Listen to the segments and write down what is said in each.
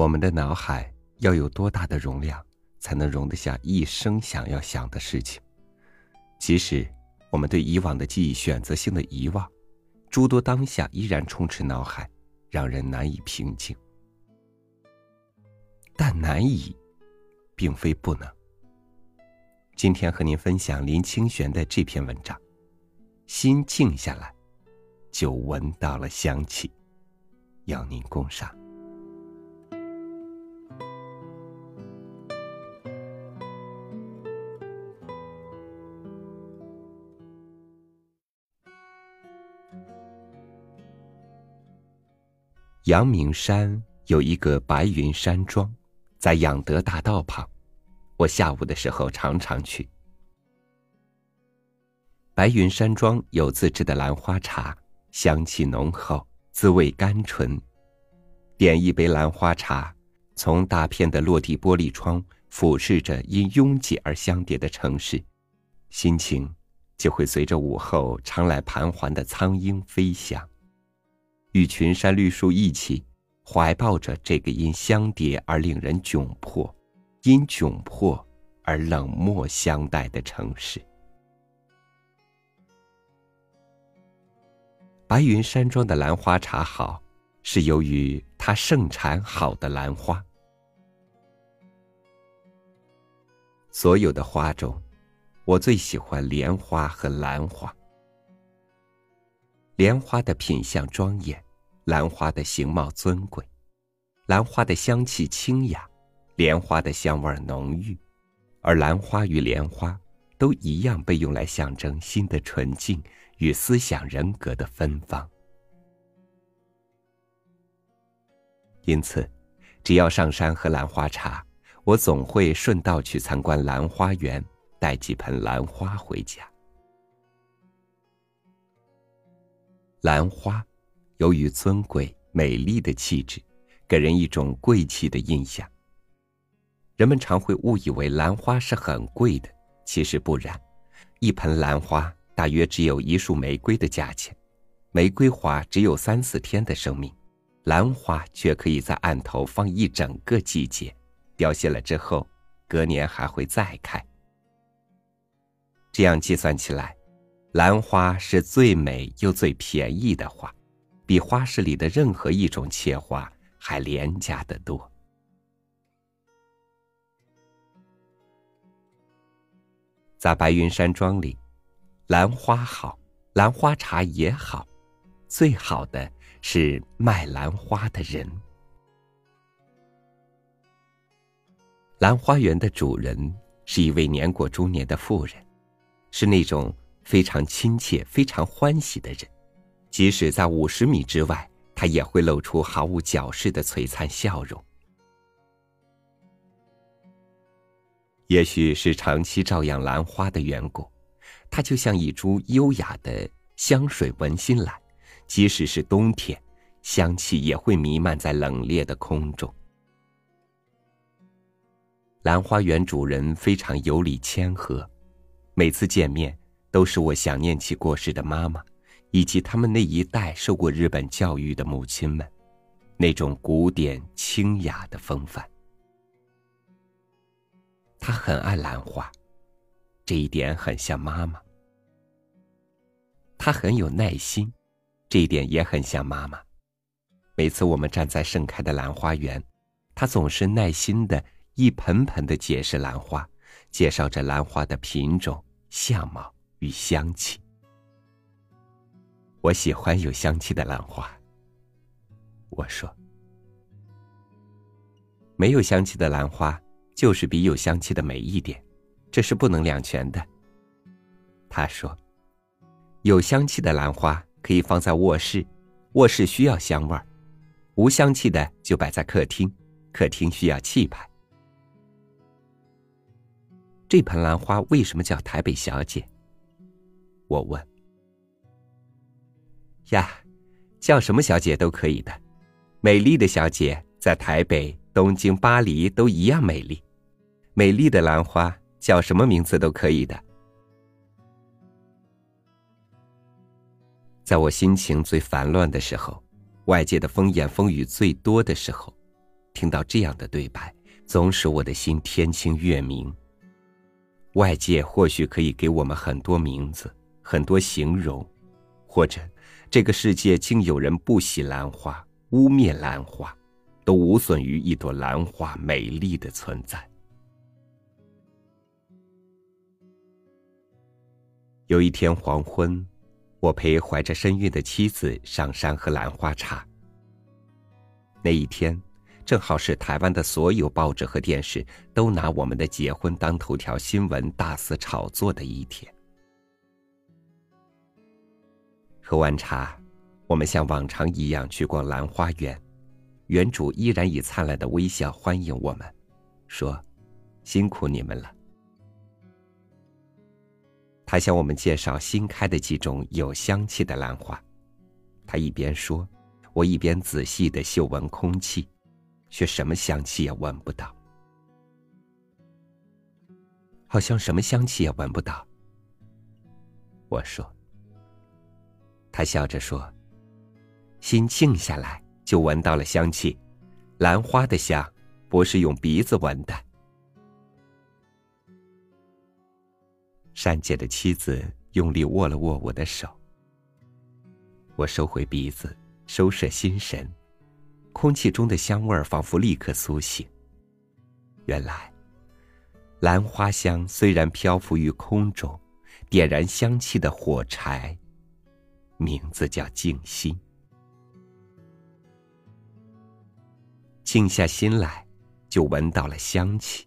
我们的脑海要有多大的容量，才能容得下一生想要想的事情？即使我们对以往的记忆选择性的遗忘，诸多当下依然充斥脑海，让人难以平静。但难以，并非不能。今天和您分享林清玄的这篇文章，心静下来，就闻到了香气，邀您共赏。阳明山有一个白云山庄，在养德大道旁。我下午的时候常常去。白云山庄有自制的兰花茶，香气浓厚，滋味甘醇。点一杯兰花茶，从大片的落地玻璃窗俯视着因拥挤而相叠的城市，心情就会随着午后常来盘桓的苍鹰飞翔。与群山绿树一起，怀抱着这个因相叠而令人窘迫，因窘迫而冷漠相待的城市。白云山庄的兰花茶好，是由于它盛产好的兰花。所有的花中，我最喜欢莲花和兰花。莲花的品相庄严，兰花的形貌尊贵，兰花的香气清雅，莲花的香味浓郁，而兰花与莲花都一样被用来象征心的纯净与思想人格的芬芳。因此，只要上山喝兰花茶，我总会顺道去参观兰花园，带几盆兰花回家。兰花，由于尊贵美丽的气质，给人一种贵气的印象。人们常会误以为兰花是很贵的，其实不然。一盆兰花大约只有一束玫瑰的价钱，玫瑰花只有三四天的生命，兰花却可以在案头放一整个季节，凋谢了之后，隔年还会再开。这样计算起来。兰花是最美又最便宜的花，比花市里的任何一种切花还廉价的多。在白云山庄里，兰花好，兰花茶也好，最好的是卖兰花的人。兰花园的主人是一位年过中年的妇人，是那种。非常亲切、非常欢喜的人，即使在五十米之外，他也会露出毫无矫饰的璀璨笑容。也许是长期照养兰花的缘故，它就像一株优雅的香水文心兰，即使是冬天，香气也会弥漫在冷冽的空中。兰花园主人非常有礼谦和，每次见面。都是我想念起过世的妈妈，以及他们那一代受过日本教育的母亲们，那种古典清雅的风范。他很爱兰花，这一点很像妈妈。他很有耐心，这一点也很像妈妈。每次我们站在盛开的兰花园，他总是耐心的一盆盆的解释兰花，介绍着兰花的品种、相貌。与香气，我喜欢有香气的兰花。我说，没有香气的兰花就是比有香气的美一点，这是不能两全的。他说，有香气的兰花可以放在卧室，卧室需要香味儿；无香气的就摆在客厅，客厅需要气派。这盆兰花为什么叫台北小姐？我问：“呀，叫什么小姐都可以的，美丽的小姐在台北、东京、巴黎都一样美丽。美丽的兰花叫什么名字都可以的。”在我心情最烦乱的时候，外界的风言风语最多的时候，听到这样的对白，总使我的心天清月明。外界或许可以给我们很多名字，很多形容，或者这个世界竟有人不喜兰花，污蔑兰花，都无损于一朵兰花美丽的存在。有一天黄昏，我陪怀着身孕的妻子上山喝兰花茶。那一天，正好是台湾的所有报纸和电视都拿我们的结婚当头条新闻，大肆炒作的一天。喝完茶，我们像往常一样去逛兰花园，园主依然以灿烂的微笑欢迎我们，说：“辛苦你们了。”他向我们介绍新开的几种有香气的兰花，他一边说，我一边仔细的嗅闻空气，却什么香气也闻不到，好像什么香气也闻不到。我说，他笑着说：“心静下来就闻到了香气，兰花的香不是用鼻子闻的。”善解的妻子用力握了握我的手，我收回鼻子，收摄心神，空气中的香味儿仿佛立刻苏醒。原来，兰花香虽然漂浮于空中，点燃香气的火柴，名字叫静心。静下心来，就闻到了香气。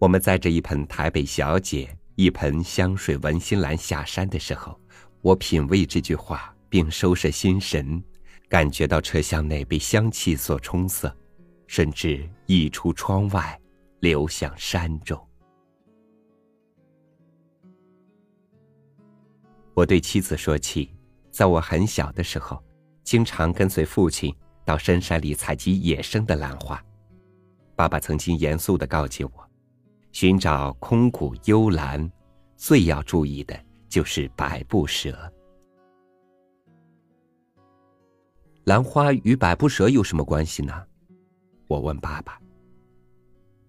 我们载着一盆台北小姐、一盆香水文心兰下山的时候，我品味这句话，并收拾心神，感觉到车厢内被香气所冲塞，甚至溢出窗外，流向山中。我对妻子说起，在我很小的时候，经常跟随父亲到深山里采集野生的兰花。爸爸曾经严肃的告诫我。寻找空谷幽兰，最要注意的就是百步蛇。兰花与百步蛇有什么关系呢？我问爸爸。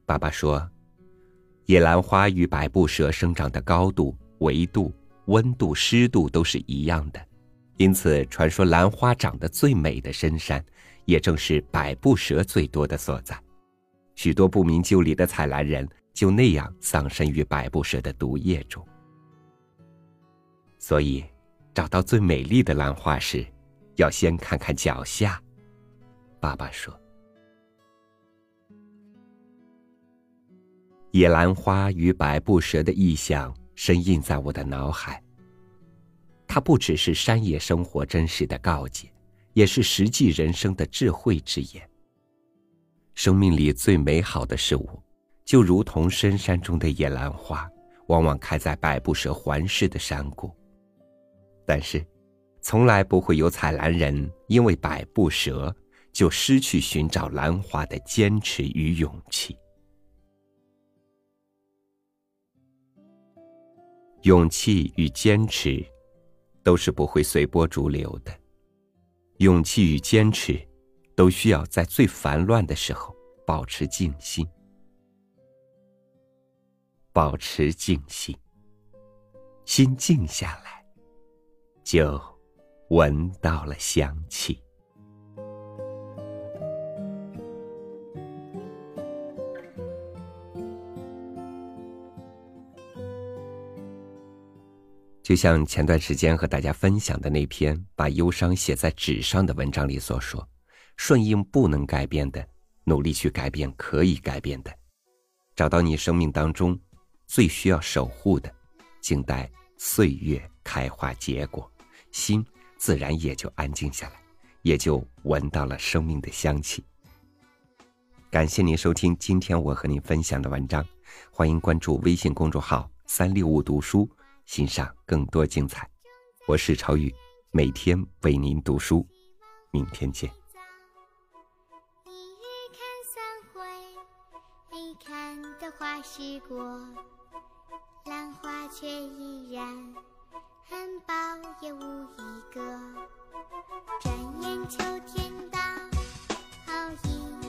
爸爸说，野兰花与百步蛇生长的高度、维度、温度、湿度都是一样的，因此传说兰花长得最美的深山，也正是百步蛇最多的所在。许多不明就里的采兰人。就那样丧身于百步蛇的毒液中。所以，找到最美丽的兰花时，要先看看脚下。爸爸说：“野兰花与百步蛇的意象深印在我的脑海。它不只是山野生活真实的告诫，也是实际人生的智慧之言。生命里最美好的事物。”就如同深山中的野兰花，往往开在百步蛇环视的山谷。但是，从来不会有采兰人因为百步蛇就失去寻找兰花的坚持与勇气。勇气与坚持，都是不会随波逐流的。勇气与坚持，都需要在最烦乱的时候保持静心。保持静心，心静下来，就闻到了香气。就像前段时间和大家分享的那篇把忧伤写在纸上的文章里所说：“顺应不能改变的，努力去改变可以改变的，找到你生命当中。”最需要守护的，静待岁月开花结果，心自然也就安静下来，也就闻到了生命的香气。感谢您收听今天我和您分享的文章，欢迎关注微信公众号“三六五读书”，欣赏更多精彩。我是超宇，每天为您读书，明天见。花谢过兰花却依然很薄，也无一个。转眼秋天到，好一。